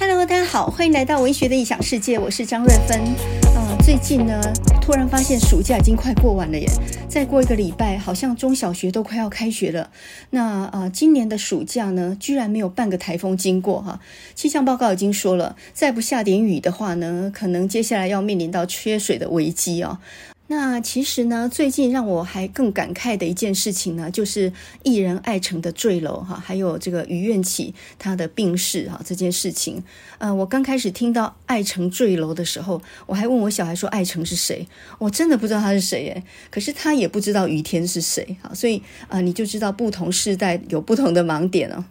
Hello，大家好，欢迎来到文学的异想世界，我是张瑞芬。呃，最近呢，突然发现暑假已经快过完了耶，再过一个礼拜，好像中小学都快要开学了。那呃，今年的暑假呢，居然没有半个台风经过哈。气象报告已经说了，再不下点雨的话呢，可能接下来要面临到缺水的危机哦。那其实呢，最近让我还更感慨的一件事情呢，就是艺人艾成的坠楼哈，还有这个于愿起他的病逝哈这件事情。呃，我刚开始听到艾成坠楼的时候，我还问我小孩说艾成是谁？我真的不知道他是谁耶。可是他也不知道于天是谁哈，所以啊，你就知道不同世代有不同的盲点哦。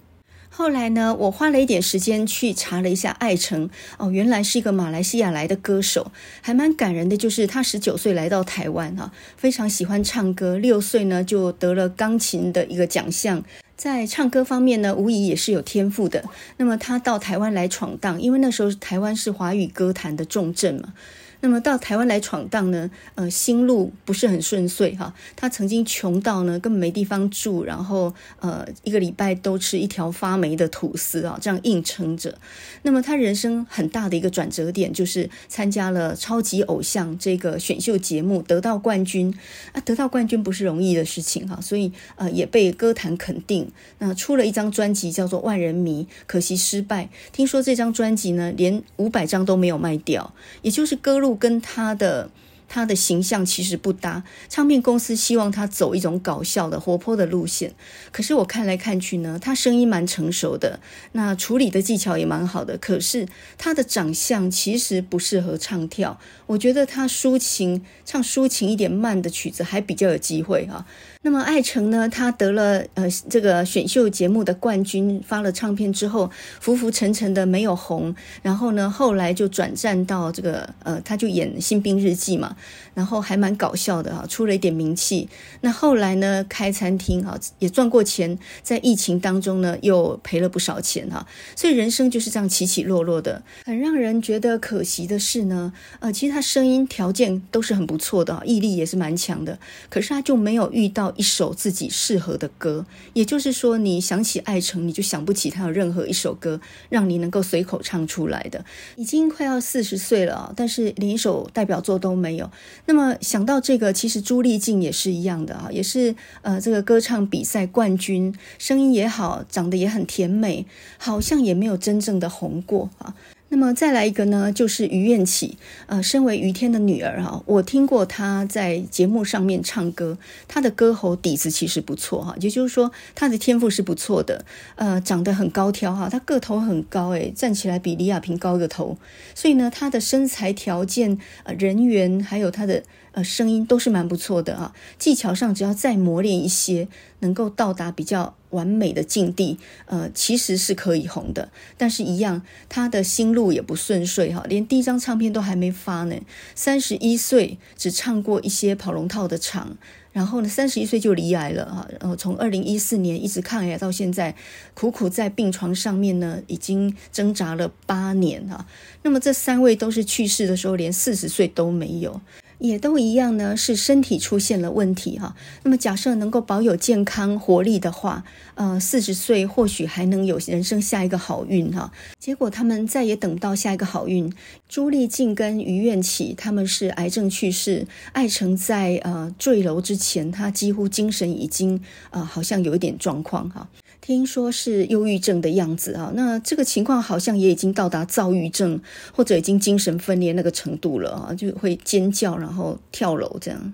后来呢，我花了一点时间去查了一下艾成哦，原来是一个马来西亚来的歌手，还蛮感人的。就是他十九岁来到台湾哈，非常喜欢唱歌，六岁呢就得了钢琴的一个奖项，在唱歌方面呢，无疑也是有天赋的。那么他到台湾来闯荡，因为那时候台湾是华语歌坛的重镇嘛。那么到台湾来闯荡呢，呃，心路不是很顺遂哈。他曾经穷到呢，根本没地方住，然后呃，一个礼拜都吃一条发霉的吐司啊，这样硬撑着。那么他人生很大的一个转折点，就是参加了超级偶像这个选秀节目，得到冠军啊，得到冠军不是容易的事情哈，所以呃，也被歌坛肯定。那出了一张专辑叫做《万人迷》，可惜失败。听说这张专辑呢，连五百张都没有卖掉，也就是歌路。跟他的他的形象其实不搭，唱片公司希望他走一种搞笑的、活泼的路线。可是我看来看去呢，他声音蛮成熟的，那处理的技巧也蛮好的。可是他的长相其实不适合唱跳，我觉得他抒情唱抒情一点慢的曲子还比较有机会哈。那么艾成呢，他得了呃这个选秀节目的冠军，发了唱片之后，浮浮沉沉的没有红，然后呢，后来就转战到这个呃，他就演《新兵日记》嘛，然后还蛮搞笑的哈，出了一点名气。那后来呢，开餐厅哈，也赚过钱，在疫情当中呢，又赔了不少钱哈，所以人生就是这样起起落落的。很让人觉得可惜的是呢，呃，其实他他声音条件都是很不错的，毅力也是蛮强的，可是他就没有遇到。一首自己适合的歌，也就是说，你想起艾成，你就想不起他有任何一首歌让你能够随口唱出来的。已经快要四十岁了，但是连一首代表作都没有。那么想到这个，其实朱丽静也是一样的啊，也是呃这个歌唱比赛冠军，声音也好，长得也很甜美，好像也没有真正的红过啊。那么再来一个呢，就是于艳起，呃，身为于天的女儿哈，我听过她在节目上面唱歌，她的歌喉底子其实不错哈，也就是说她的天赋是不错的，呃，长得很高挑哈，她个头很高诶，站起来比李亚平高个头，所以呢，她的身材条件、呃，人缘还有她的。呃，声音都是蛮不错的啊，技巧上只要再磨练一些，能够到达比较完美的境地，呃，其实是可以红的。但是，一样，他的心路也不顺遂哈，连第一张唱片都还没发呢。三十一岁只唱过一些跑龙套的场，然后呢，三十一岁就罹癌了哈。然后从二零一四年一直抗癌到现在，苦苦在病床上面呢，已经挣扎了八年哈。那么这三位都是去世的时候连四十岁都没有。也都一样呢，是身体出现了问题哈。那么假设能够保有健康活力的话，呃，四十岁或许还能有人生下一个好运哈。结果他们再也等不到下一个好运。朱丽静跟于愿起他们是癌症去世，艾成在呃坠楼之前，他几乎精神已经呃好像有一点状况哈。听说是忧郁症的样子啊，那这个情况好像也已经到达躁郁症或者已经精神分裂那个程度了啊，就会尖叫，然后跳楼这样。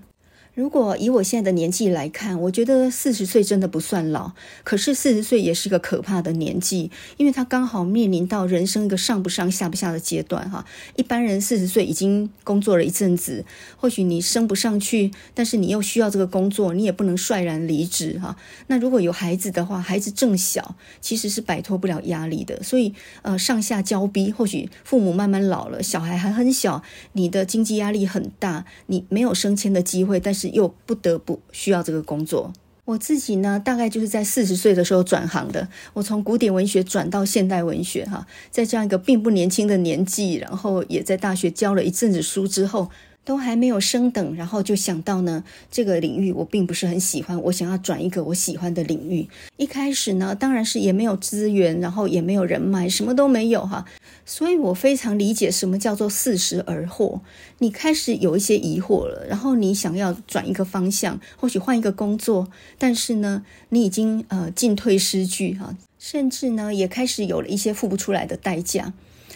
如果以我现在的年纪来看，我觉得四十岁真的不算老，可是四十岁也是个可怕的年纪，因为他刚好面临到人生一个上不上下不下的阶段哈。一般人四十岁已经工作了一阵子，或许你升不上去，但是你又需要这个工作，你也不能率然离职哈。那如果有孩子的话，孩子正小，其实是摆脱不了压力的，所以呃上下交逼，或许父母慢慢老了，小孩还很小，你的经济压力很大，你没有升迁的机会，但是。又不得不需要这个工作。我自己呢，大概就是在四十岁的时候转行的。我从古典文学转到现代文学，哈，在这样一个并不年轻的年纪，然后也在大学教了一阵子书之后，都还没有升等，然后就想到呢，这个领域我并不是很喜欢，我想要转一个我喜欢的领域。一开始呢，当然是也没有资源，然后也没有人脉，什么都没有哈。所以我非常理解什么叫做四十而惑。你开始有一些疑惑了，然后你想要转一个方向，或许换一个工作，但是呢，你已经呃进退失据哈，甚至呢也开始有了一些付不出来的代价。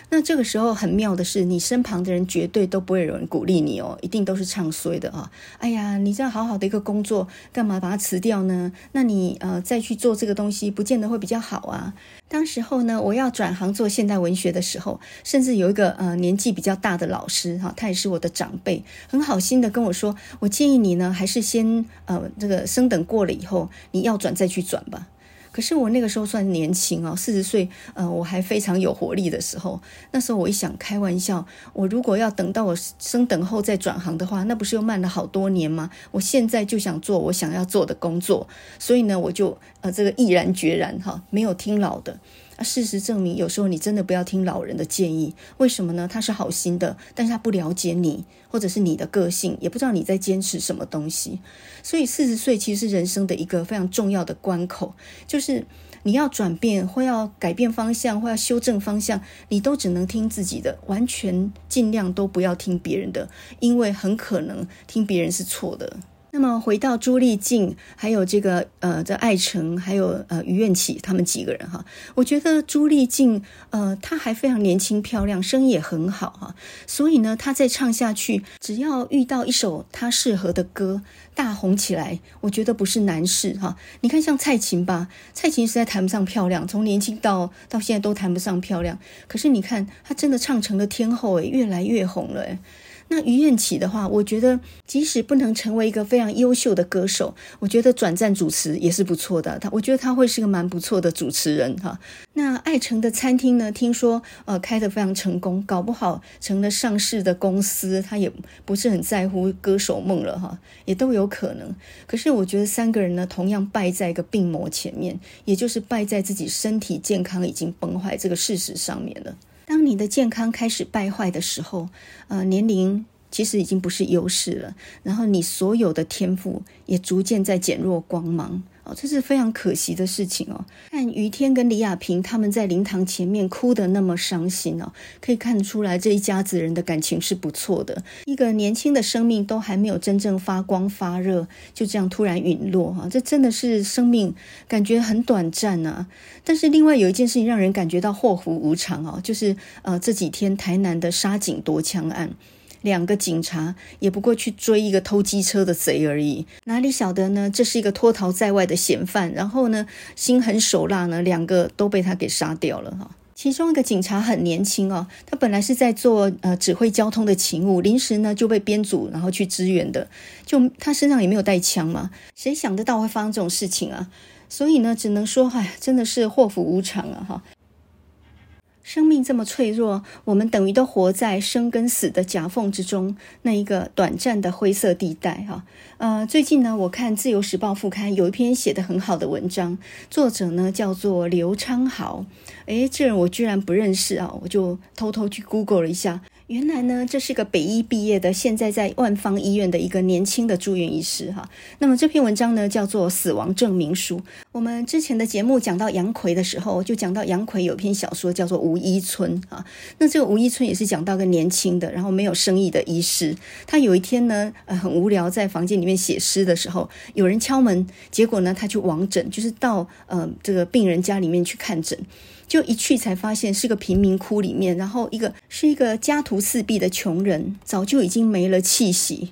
那这个时候很妙的是，你身旁的人绝对都不会有人鼓励你哦，一定都是唱衰的啊！哎呀，你这样好好的一个工作，干嘛把它辞掉呢？那你呃再去做这个东西，不见得会比较好啊。当时候呢，我要转行做现代文学的时候，甚至有一个呃年纪比较大的老师哈，他也是我的长辈，很好心的跟我说，我建议你呢，还是先呃这个升等过了以后，你要转再去转吧。可是我那个时候算年轻哦，四十岁，呃，我还非常有活力的时候。那时候我一想，开玩笑，我如果要等到我升等后再转行的话，那不是又慢了好多年吗？我现在就想做我想要做的工作，所以呢，我就呃这个毅然决然哈，没有听老的。啊，事实证明，有时候你真的不要听老人的建议。为什么呢？他是好心的，但是他不了解你，或者是你的个性，也不知道你在坚持什么东西。所以四十岁其实是人生的一个非常重要的关口，就是你要转变，或要改变方向，或要修正方向，你都只能听自己的，完全尽量都不要听别人的，因为很可能听别人是错的。那么回到朱丽静，还有这个呃，这艾成，还有呃于愿起他们几个人哈，我觉得朱丽静呃，她还非常年轻漂亮，声音也很好哈，所以呢，她再唱下去，只要遇到一首她适合的歌，大红起来，我觉得不是难事哈。你看像蔡琴吧，蔡琴实在谈不上漂亮，从年轻到到现在都谈不上漂亮，可是你看她真的唱成了天后诶，越来越红了诶。那于愿起的话，我觉得即使不能成为一个非常优秀的歌手，我觉得转战主持也是不错的。他，我觉得他会是个蛮不错的主持人哈。那艾成的餐厅呢，听说呃开得非常成功，搞不好成了上市的公司，他也不是很在乎歌手梦了哈，也都有可能。可是我觉得三个人呢，同样败在一个病魔前面，也就是败在自己身体健康已经崩坏这个事实上面了。当你的健康开始败坏的时候，呃，年龄其实已经不是优势了，然后你所有的天赋也逐渐在减弱光芒。哦，这是非常可惜的事情哦。看于天跟李亚平他们在灵堂前面哭得那么伤心哦，可以看出来这一家子人的感情是不错的。一个年轻的生命都还没有真正发光发热，就这样突然陨落哈，这真的是生命感觉很短暂啊。但是另外有一件事情让人感觉到祸福无常哦，就是呃这几天台南的杀警夺枪案。两个警察也不过去追一个偷机车的贼而已，哪里晓得呢？这是一个脱逃在外的嫌犯，然后呢，心狠手辣呢，两个都被他给杀掉了哈。其中一个警察很年轻哦，他本来是在做呃指挥交通的勤务，临时呢就被编组，然后去支援的。就他身上也没有带枪嘛，谁想得到会发生这种事情啊？所以呢，只能说，哎，真的是祸福无常啊哈。生命这么脆弱，我们等于都活在生跟死的夹缝之中，那一个短暂的灰色地带哈。呃，最近呢，我看《自由时报》副刊有一篇写的很好的文章，作者呢叫做刘昌豪，诶，这人我居然不认识啊，我就偷偷去 Google 了一下。原来呢，这是个北医毕业的，现在在万方医院的一个年轻的住院医师哈。那么这篇文章呢，叫做《死亡证明书》。我们之前的节目讲到杨奎的时候，就讲到杨奎有篇小说叫做《吴医村》啊。那这个吴医村也是讲到个年轻的，然后没有生意的医师。他有一天呢，呃，很无聊，在房间里面写诗的时候，有人敲门，结果呢，他去王诊，就是到呃这个病人家里面去看诊。就一去才发现是个贫民窟里面，然后一个是一个家徒四壁的穷人，早就已经没了气息。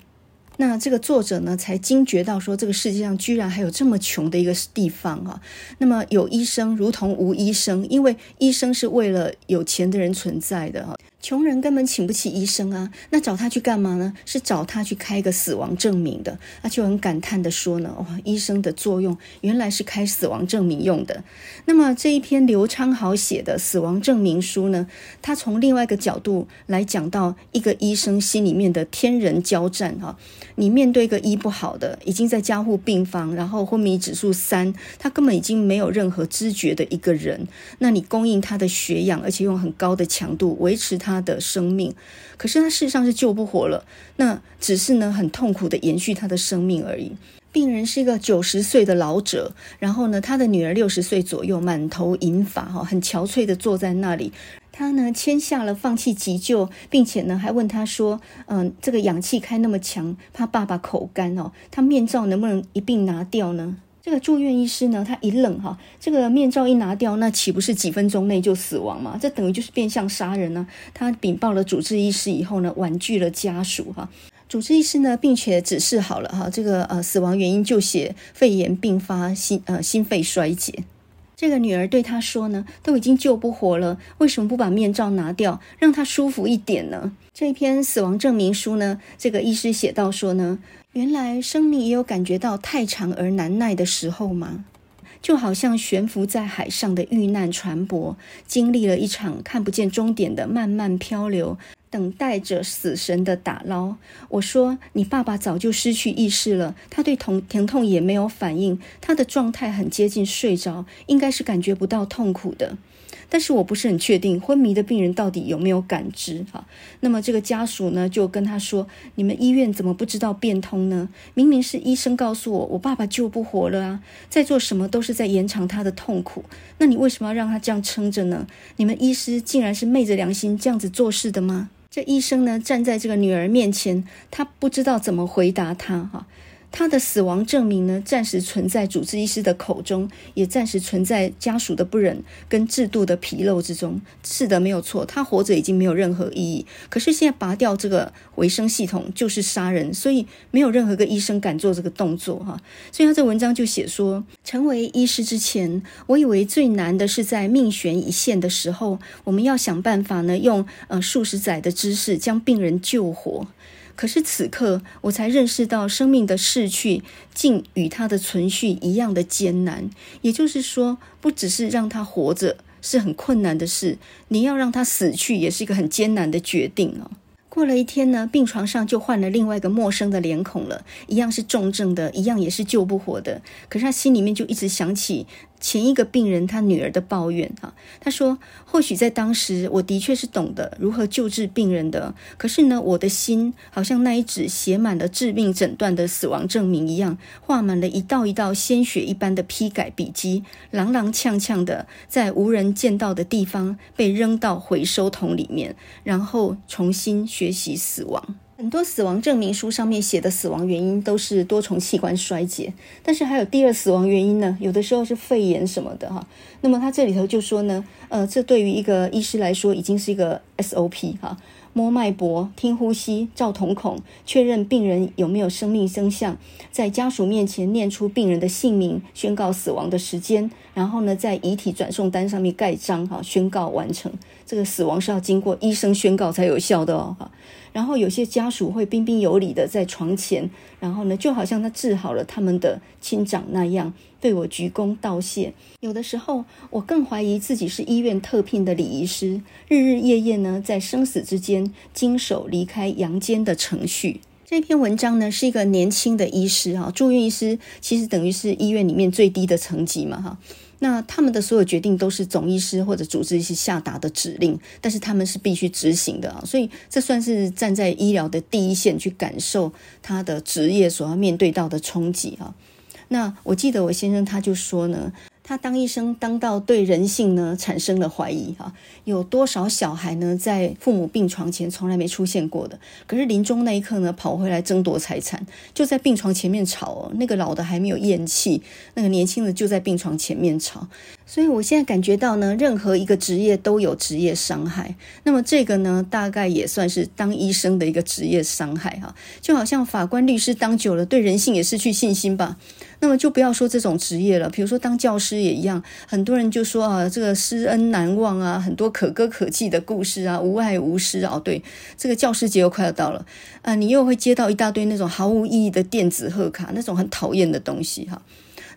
那这个作者呢，才惊觉到说，这个世界上居然还有这么穷的一个地方啊！那么有医生如同无医生，因为医生是为了有钱的人存在的哈。穷人根本请不起医生啊，那找他去干嘛呢？是找他去开个死亡证明的。他就很感叹的说呢：“哇，医生的作用原来是开死亡证明用的。”那么这一篇刘昌豪写的死亡证明书呢，他从另外一个角度来讲到一个医生心里面的天人交战哈。你面对一个医不好的，已经在加护病房，然后昏迷指数三，他根本已经没有任何知觉的一个人，那你供应他的血氧，而且用很高的强度维持他。他的生命。可是他事实上是救不活了，那只是呢很痛苦的延续他的生命而已。病人是一个九十岁的老者，然后呢，他的女儿六十岁左右，满头银发，哈，很憔悴的坐在那里。他呢签下了放弃急救，并且呢还问他说：“嗯，这个氧气开那么强，怕爸爸口干哦，他面罩能不能一并拿掉呢？”这个住院医师呢，他一愣哈，这个面罩一拿掉，那岂不是几分钟内就死亡吗？这等于就是变相杀人呢。他禀报了主治医师以后呢，婉拒了家属哈。主治医师呢，并且指示好了哈，这个呃死亡原因就写肺炎并发心呃心肺衰竭。这个女儿对他说呢，都已经救不活了，为什么不把面罩拿掉，让他舒服一点呢？这篇死亡证明书呢，这个医师写到说呢，原来生命也有感觉到太长而难耐的时候吗？就好像悬浮在海上的遇难船舶，经历了一场看不见终点的漫漫漂流。等待着死神的打捞。我说：“你爸爸早就失去意识了，他对疼疼痛也没有反应，他的状态很接近睡着，应该是感觉不到痛苦的。但是我不是很确定，昏迷的病人到底有没有感知？哈，那么这个家属呢，就跟他说：你们医院怎么不知道变通呢？明明是医生告诉我，我爸爸救不活了啊！在做什么都是在延长他的痛苦。那你为什么要让他这样撑着呢？你们医师竟然是昧着良心这样子做事的吗？”这医生呢，站在这个女儿面前，他不知道怎么回答她哈。他的死亡证明呢，暂时存在主治医师的口中，也暂时存在家属的不忍跟制度的纰漏之中。是的，没有错，他活着已经没有任何意义。可是现在拔掉这个维生系统就是杀人，所以没有任何个医生敢做这个动作哈。所以他这文章就写说，成为医师之前，我以为最难的是在命悬一线的时候，我们要想办法呢，用呃数十载的知识将病人救活。可是此刻，我才认识到生命的逝去，竟与他的存续一样的艰难。也就是说，不只是让他活着是很困难的事，你要让他死去，也是一个很艰难的决定哦。过了一天呢，病床上就换了另外一个陌生的脸孔了，一样是重症的，一样也是救不活的。可是他心里面就一直想起。前一个病人他女儿的抱怨哈，他说：“或许在当时，我的确是懂得如何救治病人的。可是呢，我的心好像那一纸写满了致命诊断的死亡证明一样，画满了一道一道鲜血一般的批改笔迹，踉踉跄跄的在无人见到的地方被扔到回收桶里面，然后重新学习死亡。”很多死亡证明书上面写的死亡原因都是多重器官衰竭，但是还有第二死亡原因呢，有的时候是肺炎什么的哈。那么他这里头就说呢，呃，这对于一个医师来说已经是一个 SOP 哈。摸脉搏、听呼吸、照瞳孔，确认病人有没有生命征象，在家属面前念出病人的姓名，宣告死亡的时间，然后呢，在遗体转送单上面盖章，哈，宣告完成。这个死亡是要经过医生宣告才有效的哦，哈。然后有些家属会彬彬有礼的在床前，然后呢，就好像他治好了他们的亲长那样。对我鞠躬道谢。有的时候，我更怀疑自己是医院特聘的礼仪师，日日夜夜呢，在生死之间经手离开阳间的程序。这篇文章呢，是一个年轻的医师哈，住院医师其实等于是医院里面最低的层级嘛哈。那他们的所有决定都是总医师或者主治医师下达的指令，但是他们是必须执行的啊，所以这算是站在医疗的第一线去感受他的职业所要面对到的冲击啊。那我记得我先生他就说呢，他当医生当到对人性呢产生了怀疑哈，有多少小孩呢在父母病床前从来没出现过的，可是临终那一刻呢跑回来争夺财产，就在病床前面吵哦，那个老的还没有咽气，那个年轻的就在病床前面吵。所以，我现在感觉到呢，任何一个职业都有职业伤害。那么，这个呢，大概也算是当医生的一个职业伤害哈。就好像法官、律师当久了，对人性也失去信心吧。那么，就不要说这种职业了，比如说当教师也一样。很多人就说啊，这个师恩难忘啊，很多可歌可泣的故事啊，无爱无师啊。对，这个教师节又快要到了啊，你又会接到一大堆那种毫无意义的电子贺卡，那种很讨厌的东西哈。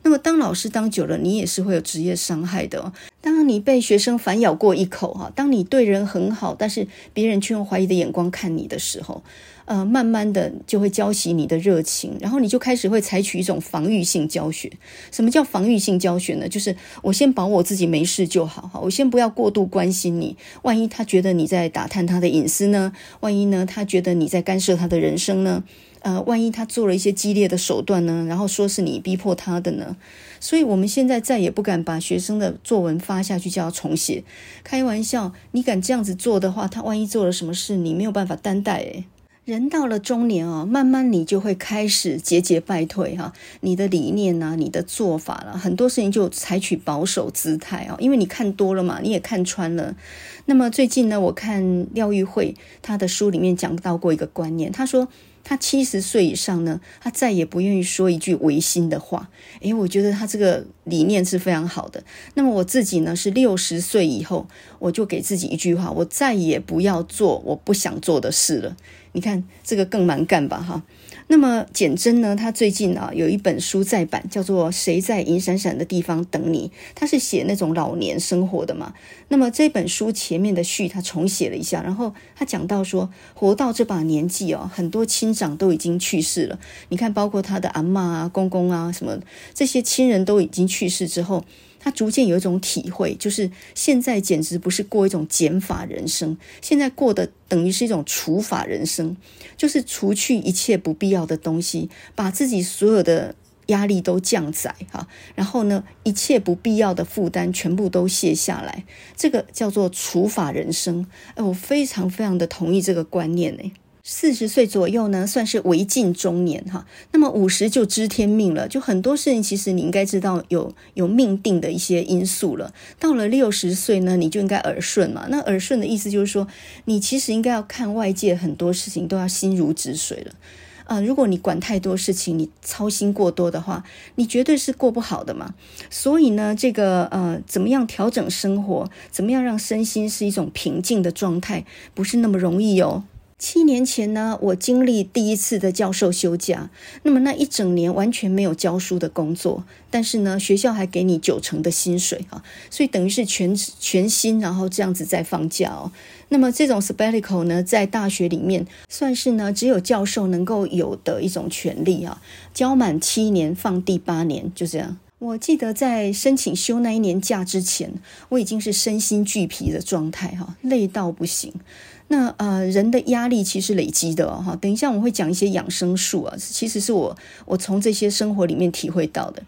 那么当老师当久了，你也是会有职业伤害的哦。当你被学生反咬过一口哈，当你对人很好，但是别人却用怀疑的眼光看你的时候，呃，慢慢的就会浇熄你的热情，然后你就开始会采取一种防御性教学。什么叫防御性教学呢？就是我先保我自己没事就好哈，我先不要过度关心你。万一他觉得你在打探他的隐私呢？万一呢，他觉得你在干涉他的人生呢？呃，万一他做了一些激烈的手段呢？然后说是你逼迫他的呢？所以我们现在再也不敢把学生的作文发下去，叫他重写。开玩笑，你敢这样子做的话，他万一做了什么事，你没有办法担待诶。人到了中年啊，慢慢你就会开始节节败退哈，你的理念呐，你的做法了，很多事情就采取保守姿态啊，因为你看多了嘛，你也看穿了。那么最近呢，我看廖玉慧她的书里面讲到过一个观念，她说。他七十岁以上呢，他再也不愿意说一句违心的话。诶，我觉得他这个理念是非常好的。那么我自己呢，是六十岁以后，我就给自己一句话：我再也不要做我不想做的事了。你看这个更蛮干吧，哈。那么简真呢，他最近啊有一本书再版，叫做《谁在银闪闪的地方等你》，他是写那种老年生活的嘛。那么这本书前面的序他重写了一下，然后他讲到说，活到这把年纪哦，很多亲长都已经去世了。你看，包括他的阿嬷啊、公公啊什么这些亲人都已经去世之后。他逐渐有一种体会，就是现在简直不是过一种减法人生，现在过的等于是一种除法人生，就是除去一切不必要的东西，把自己所有的压力都降载哈，然后呢，一切不必要的负担全部都卸下来，这个叫做除法人生。哎，我非常非常的同意这个观念呢。四十岁左右呢，算是为近中年哈。那么五十就知天命了，就很多事情其实你应该知道有有命定的一些因素了。到了六十岁呢，你就应该耳顺嘛。那耳顺的意思就是说，你其实应该要看外界很多事情都要心如止水了。啊、如果你管太多事情，你操心过多的话，你绝对是过不好的嘛。所以呢，这个呃，怎么样调整生活，怎么样让身心是一种平静的状态，不是那么容易哦。七年前呢，我经历第一次的教授休假，那么那一整年完全没有教书的工作，但是呢，学校还给你九成的薪水哈，所以等于是全全薪，然后这样子在放假哦。那么这种 sabbatical 呢，在大学里面算是呢，只有教授能够有的一种权利啊，教满七年放第八年，就这样。我记得在申请休那一年假之前，我已经是身心俱疲的状态哈，累到不行。那呃，人的压力其实累积的哈、等一下我会讲一些养生术啊，其实是我我从这些生活里面体会到的。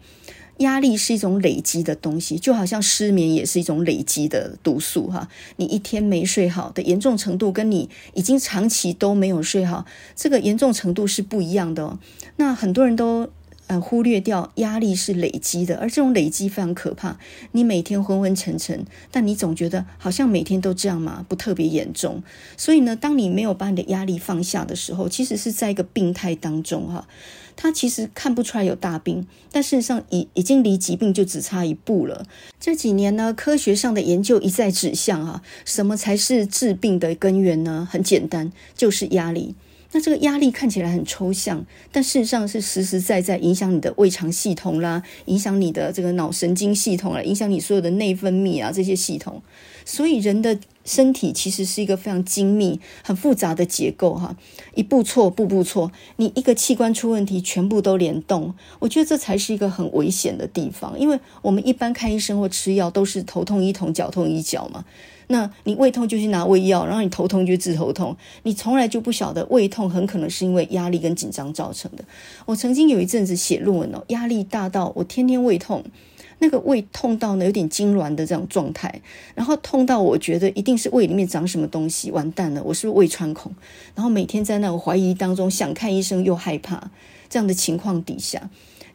压力是一种累积的东西，就好像失眠也是一种累积的毒素哈。你一天没睡好的严重程度，跟你已经长期都没有睡好，这个严重程度是不一样的哦。那很多人都。呃，忽略掉压力是累积的，而这种累积非常可怕。你每天昏昏沉沉，但你总觉得好像每天都这样嘛，不特别严重。所以呢，当你没有把你的压力放下的时候，其实是在一个病态当中哈。他其实看不出来有大病，但事实上已已经离疾病就只差一步了。这几年呢，科学上的研究一再指向哈，什么才是治病的根源呢？很简单，就是压力。那这个压力看起来很抽象，但事实上是实实在在影响你的胃肠系统啦，影响你的这个脑神经系统啦，影响你所有的内分泌啊这些系统。所以人的身体其实是一个非常精密、很复杂的结构哈，一步错，步步错。你一个器官出问题，全部都联动。我觉得这才是一个很危险的地方，因为我们一般看医生或吃药都是头痛医头，脚痛医脚嘛。那你胃痛就去拿胃药，然后你头痛就治头痛，你从来就不晓得胃痛很可能是因为压力跟紧张造成的。我曾经有一阵子写论文哦，压力大到我天天胃痛，那个胃痛到呢有点痉挛的这种状态，然后痛到我觉得一定是胃里面长什么东西，完蛋了，我是不是胃穿孔？然后每天在那种怀疑当中，想看医生又害怕，这样的情况底下。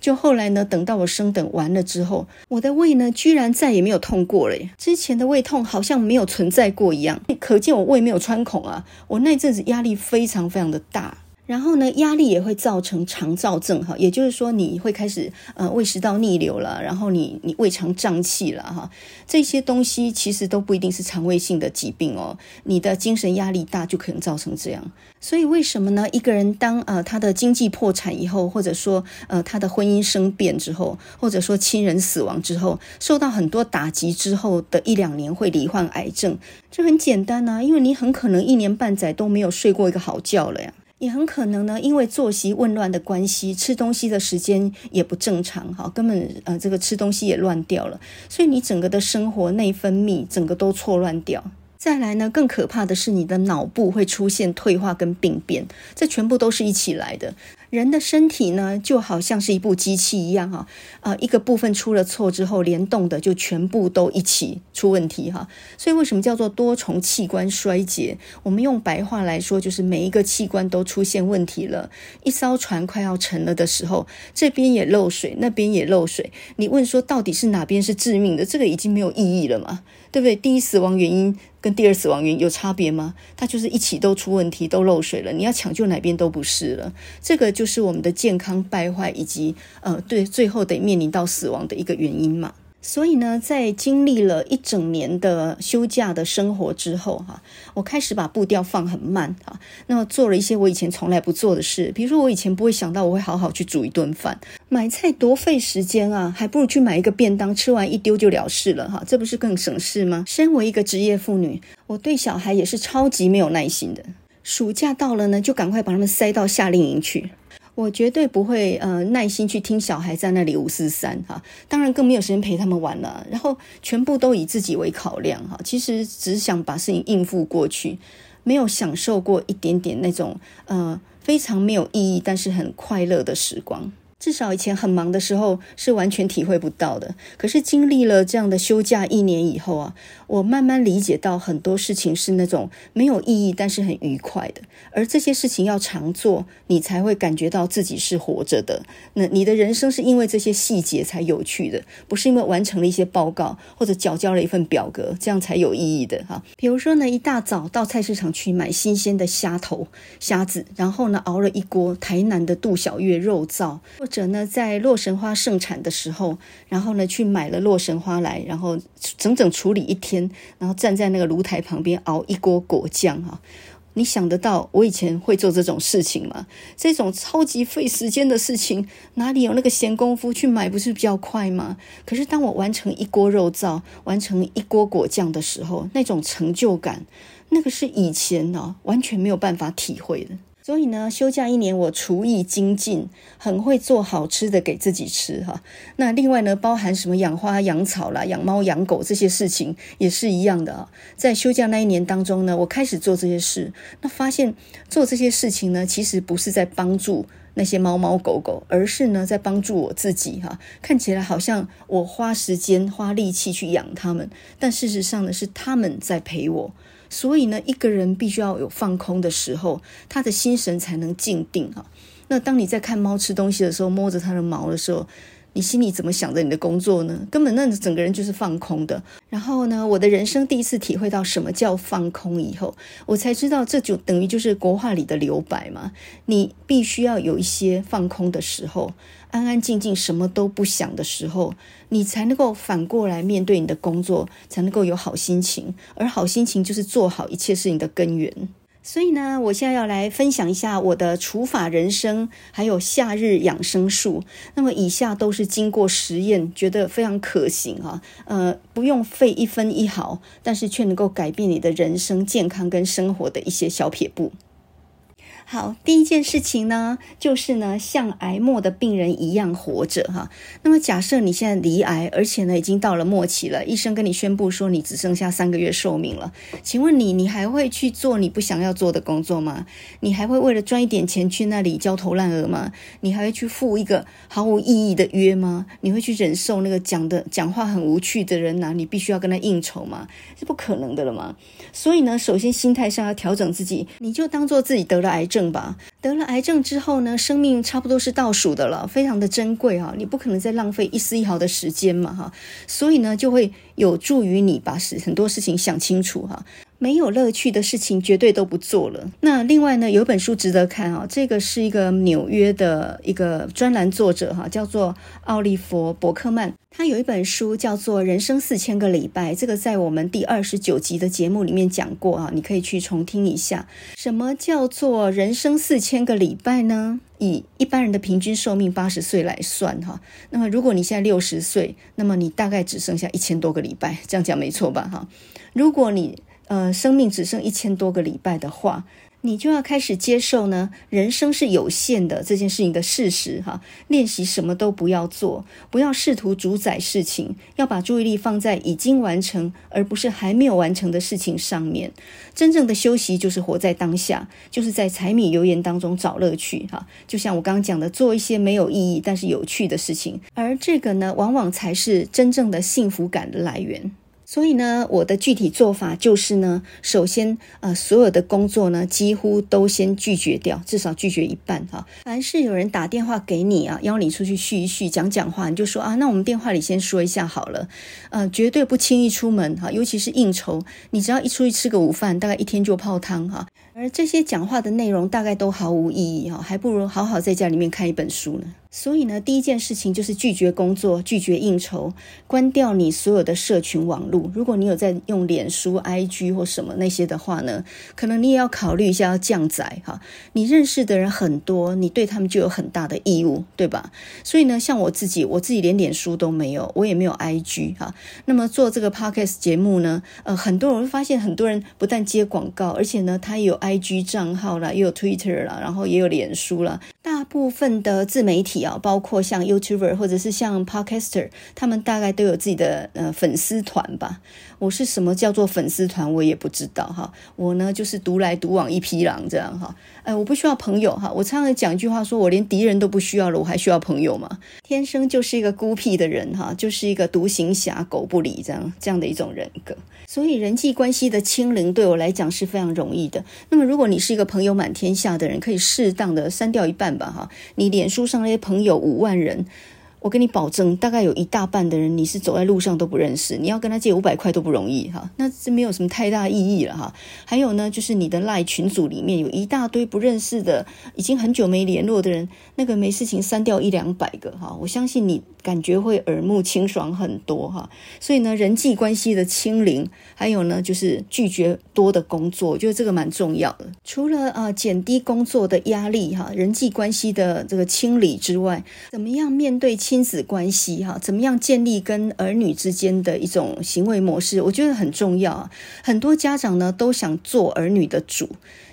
就后来呢，等到我升等完了之后，我的胃呢，居然再也没有痛过了耶。之前的胃痛好像没有存在过一样，可见我胃没有穿孔啊。我那阵子压力非常非常的大。然后呢，压力也会造成肠燥症哈，也就是说你会开始呃胃食道逆流了，然后你你胃肠胀气了哈，这些东西其实都不一定是肠胃性的疾病哦，你的精神压力大就可能造成这样。所以为什么呢？一个人当呃他的经济破产以后，或者说呃他的婚姻生变之后，或者说亲人死亡之后，受到很多打击之后的一两年会罹患癌症，这很简单啊，因为你很可能一年半载都没有睡过一个好觉了呀。也很可能呢，因为作息紊乱的关系，吃东西的时间也不正常，哈，根本呃这个吃东西也乱掉了，所以你整个的生活内分泌整个都错乱掉。再来呢，更可怕的是你的脑部会出现退化跟病变，这全部都是一起来的。人的身体呢，就好像是一部机器一样哈，啊，一个部分出了错之后，联动的就全部都一起出问题哈。所以为什么叫做多重器官衰竭？我们用白话来说，就是每一个器官都出现问题了。一艘船快要沉了的时候，这边也漏水，那边也漏水。你问说到底是哪边是致命的？这个已经没有意义了嘛，对不对？第一死亡原因跟第二死亡原因有差别吗？它就是一起都出问题，都漏水了。你要抢救哪边都不是了，这个就。是我们的健康败坏，以及呃，对，最后得面临到死亡的一个原因嘛。所以呢，在经历了一整年的休假的生活之后，哈，我开始把步调放很慢，哈，那么做了一些我以前从来不做的事，比如说我以前不会想到我会好好去煮一顿饭，买菜多费时间啊，还不如去买一个便当，吃完一丢就了事了，哈，这不是更省事吗？身为一个职业妇女，我对小孩也是超级没有耐心的。暑假到了呢，就赶快把他们塞到夏令营去。我绝对不会呃耐心去听小孩在那里五四三哈，当然更没有时间陪他们玩了。然后全部都以自己为考量哈，其实只想把事情应付过去，没有享受过一点点那种呃非常没有意义但是很快乐的时光。至少以前很忙的时候是完全体会不到的。可是经历了这样的休假一年以后啊，我慢慢理解到很多事情是那种没有意义但是很愉快的。而这些事情要常做，你才会感觉到自己是活着的。那你的人生是因为这些细节才有趣的，不是因为完成了一些报告或者缴交了一份表格，这样才有意义的哈。比如说呢，一大早到菜市场去买新鲜的虾头、虾子，然后呢熬了一锅台南的杜小月肉燥。或者呢，在洛神花盛产的时候，然后呢，去买了洛神花来，然后整整处理一天，然后站在那个炉台旁边熬一锅果酱哈。你想得到我以前会做这种事情吗？这种超级费时间的事情，哪里有那个闲工夫去买？不是比较快吗？可是当我完成一锅肉燥，完成一锅果酱的时候，那种成就感，那个是以前呢完全没有办法体会的。所以呢，休假一年，我厨艺精进，很会做好吃的给自己吃哈。那另外呢，包含什么养花、养草啦、养猫、养狗这些事情，也是一样的啊。在休假那一年当中呢，我开始做这些事，那发现做这些事情呢，其实不是在帮助那些猫猫狗狗，而是呢在帮助我自己哈。看起来好像我花时间、花力气去养它们，但事实上呢，是他们在陪我。所以呢，一个人必须要有放空的时候，他的心神才能静定哈。那当你在看猫吃东西的时候，摸着它的毛的时候，你心里怎么想着你的工作呢？根本那整个人就是放空的。然后呢，我的人生第一次体会到什么叫放空以后，我才知道这就等于就是国画里的留白嘛。你必须要有一些放空的时候。安安静静什么都不想的时候，你才能够反过来面对你的工作，才能够有好心情。而好心情就是做好一切事情的根源。所以呢，我现在要来分享一下我的除法人生，还有夏日养生术。那么以下都是经过实验，觉得非常可行啊。呃，不用费一分一毫，但是却能够改变你的人生、健康跟生活的一些小撇步。好，第一件事情呢，就是呢，像癌末的病人一样活着哈。那么，假设你现在离癌，而且呢，已经到了末期了，医生跟你宣布说你只剩下三个月寿命了，请问你，你还会去做你不想要做的工作吗？你还会为了赚一点钱去那里焦头烂额吗？你还会去赴一个毫无意义的约吗？你会去忍受那个讲的讲话很无趣的人呐、你必须要跟他应酬吗？是不可能的了吗？所以呢，首先心态上要调整自己，你就当做自己得了癌症。症吧，得了癌症之后呢，生命差不多是倒数的了，非常的珍贵哈，你不可能再浪费一丝一毫的时间嘛哈，所以呢，就会有助于你把事很多事情想清楚哈。没有乐趣的事情绝对都不做了。那另外呢，有一本书值得看啊，这个是一个纽约的一个专栏作者哈，叫做奥利弗·伯克曼。他有一本书叫做《人生四千个礼拜》，这个在我们第二十九集的节目里面讲过啊，你可以去重听一下。什么叫做人生四千个礼拜呢？以一般人的平均寿命八十岁来算哈，那么如果你现在六十岁，那么你大概只剩下一千多个礼拜，这样讲没错吧？哈，如果你呃，生命只剩一千多个礼拜的话，你就要开始接受呢，人生是有限的这件事情的事实哈。练习什么都不要做，不要试图主宰事情，要把注意力放在已经完成而不是还没有完成的事情上面。真正的休息就是活在当下，就是在柴米油盐当中找乐趣哈。就像我刚刚讲的，做一些没有意义但是有趣的事情，而这个呢，往往才是真正的幸福感的来源。所以呢，我的具体做法就是呢，首先，呃，所有的工作呢，几乎都先拒绝掉，至少拒绝一半哈。凡是有人打电话给你啊，邀你出去叙一叙，讲讲话，你就说啊，那我们电话里先说一下好了，呃，绝对不轻易出门哈，尤其是应酬，你只要一出去吃个午饭，大概一天就泡汤哈。而这些讲话的内容大概都毫无意义哈，还不如好好在家里面看一本书呢。所以呢，第一件事情就是拒绝工作，拒绝应酬，关掉你所有的社群网络。如果你有在用脸书、IG 或什么那些的话呢，可能你也要考虑一下要降载哈。你认识的人很多，你对他们就有很大的义务，对吧？所以呢，像我自己，我自己连脸书都没有，我也没有 IG 哈。那么做这个 Podcast 节目呢，呃，很多人会发现，很多人不但接广告，而且呢，他有 IG 账号啦，又有 Twitter 啦，然后也有脸书啦。大部分的自媒体啊。包括像 YouTuber 或者是像 Podcaster，他们大概都有自己的呃粉丝团吧。我是什么叫做粉丝团，我也不知道哈。我呢就是独来独往一匹狼这样哈。哎，我不需要朋友哈。我常常讲一句话，说我连敌人都不需要了，我还需要朋友吗？天生就是一个孤僻的人哈，就是一个独行侠，狗不理这样这样的一种人格。所以人际关系的清零对我来讲是非常容易的。那么如果你是一个朋友满天下的人，可以适当的删掉一半吧哈。你脸书上那些朋友五万人。我跟你保证，大概有一大半的人你是走在路上都不认识，你要跟他借五百块都不容易哈，那这没有什么太大意义了哈。还有呢，就是你的赖群组里面有一大堆不认识的，已经很久没联络的人，那个没事情删掉一两百个哈，我相信你感觉会耳目清爽很多哈。所以呢，人际关系的清零，还有呢，就是拒绝多的工作，我觉得这个蛮重要的。除了啊减低工作的压力哈，人际关系的这个清理之外，怎么样面对亲亲子关系哈，怎么样建立跟儿女之间的一种行为模式？我觉得很重要啊。很多家长呢都想做儿女的主，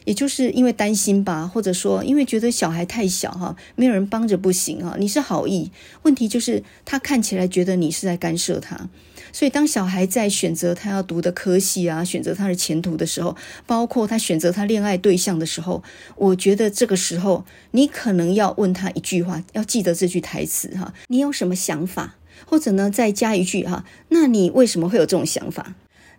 也就是因为担心吧，或者说因为觉得小孩太小哈，没有人帮着不行哈。你是好意，问题就是他看起来觉得你是在干涉他。所以，当小孩在选择他要读的科系啊，选择他的前途的时候，包括他选择他恋爱对象的时候，我觉得这个时候你可能要问他一句话，要记得这句台词哈，你有什么想法？或者呢，再加一句哈，那你为什么会有这种想法？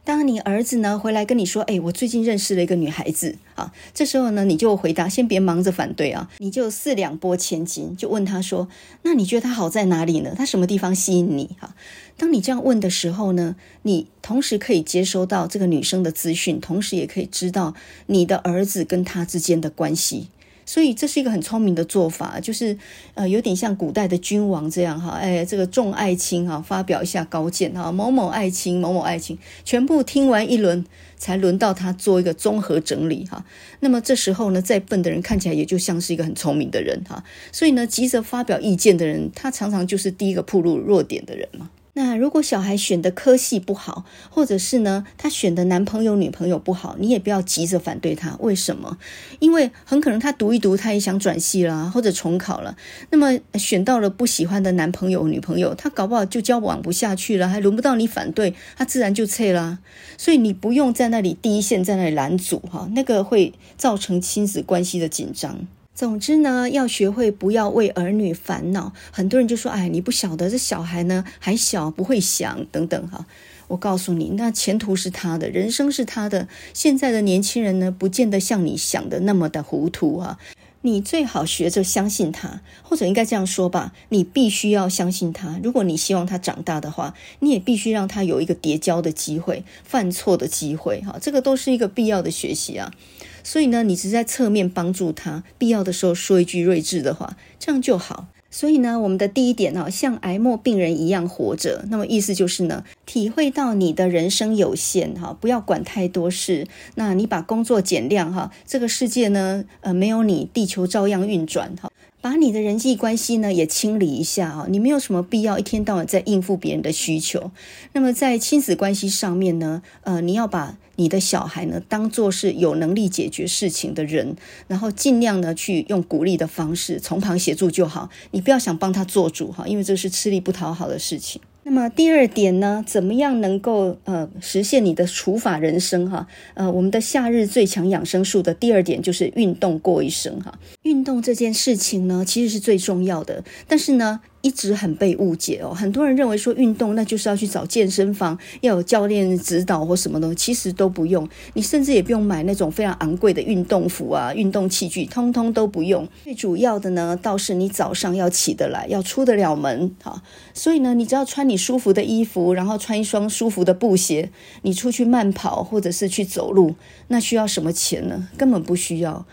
当你儿子呢回来跟你说，哎，我最近认识了一个女孩子啊，这时候呢你就回答，先别忙着反对啊，你就四两拨千斤，就问他说，那你觉得她好在哪里呢？她什么地方吸引你？哈，当你这样问的时候呢，你同时可以接收到这个女生的资讯，同时也可以知道你的儿子跟她之间的关系。所以这是一个很聪明的做法，就是呃，有点像古代的君王这样哈，哎，这个众爱卿哈，发表一下高见哈，某某爱卿，某某爱卿，全部听完一轮，才轮到他做一个综合整理哈。那么这时候呢，再笨的人看起来也就像是一个很聪明的人哈。所以呢，急着发表意见的人，他常常就是第一个暴露弱点的人嘛。那如果小孩选的科系不好，或者是呢，他选的男朋友女朋友不好，你也不要急着反对他。为什么？因为很可能他读一读，他也想转系啦，或者重考了。那么选到了不喜欢的男朋友女朋友，他搞不好就交往不下去了，还轮不到你反对，他自然就撤啦。所以你不用在那里第一线，在那里拦阻哈，那个会造成亲子关系的紧张。总之呢，要学会不要为儿女烦恼。很多人就说：“哎，你不晓得这小孩呢还小，不会想等等哈。”我告诉你，那前途是他的，人生是他的。现在的年轻人呢，不见得像你想的那么的糊涂哈。你最好学着相信他，或者应该这样说吧，你必须要相信他。如果你希望他长大的话，你也必须让他有一个跌跤的机会、犯错的机会，哈，这个都是一个必要的学习啊。所以呢，你只是在侧面帮助他，必要的时候说一句睿智的话，这样就好。所以呢，我们的第一点呢，像癌末病人一样活着，那么意思就是呢，体会到你的人生有限哈，不要管太多事。那你把工作减量哈，这个世界呢，呃，没有你，地球照样运转哈。把你的人际关系呢也清理一下啊，你没有什么必要一天到晚在应付别人的需求。那么在亲子关系上面呢，呃，你要把你的小孩呢当做是有能力解决事情的人，然后尽量呢去用鼓励的方式从旁协助就好，你不要想帮他做主哈，因为这是吃力不讨好的事情。那么第二点呢，怎么样能够呃实现你的除法人生哈？呃，我们的夏日最强养生术的第二点就是运动过一生哈。运动这件事情呢，其实是最重要的，但是呢，一直很被误解哦，很多人认为说运动那就是要去找健身房，要有教练指导或什么东西，其实都不用，你甚至也不用买那种非常昂贵的运动服啊、运动器具，通通都不用。最主要的呢，倒是你早上要起得来，要出得了门哈。所以呢，你只要穿你舒服的衣服，然后穿一双舒服的布鞋，你出去慢跑或者是去走路，那需要什么钱呢？根本不需要。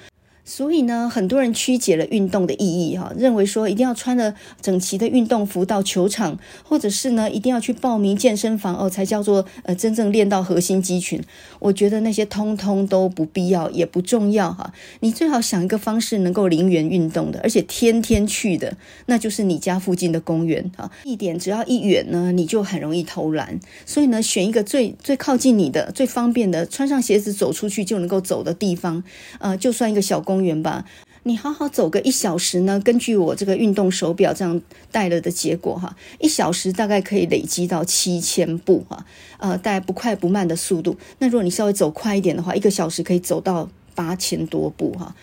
所以呢，很多人曲解了运动的意义，哈，认为说一定要穿着整齐的运动服到球场，或者是呢，一定要去报名健身房哦，才叫做呃真正练到核心肌群。我觉得那些通通都不必要，也不重要，哈。你最好想一个方式能够零元运动的，而且天天去的，那就是你家附近的公园，哈，地点只要一远呢，你就很容易偷懒。所以呢，选一个最最靠近你的、最方便的，穿上鞋子走出去就能够走的地方，呃，就算一个小公。公园吧，你好好走个一小时呢。根据我这个运动手表这样带了的结果哈，一小时大概可以累积到七千步哈，呃，带不快不慢的速度。那如果你稍微走快一点的话，一个小时可以走到八千多步哈。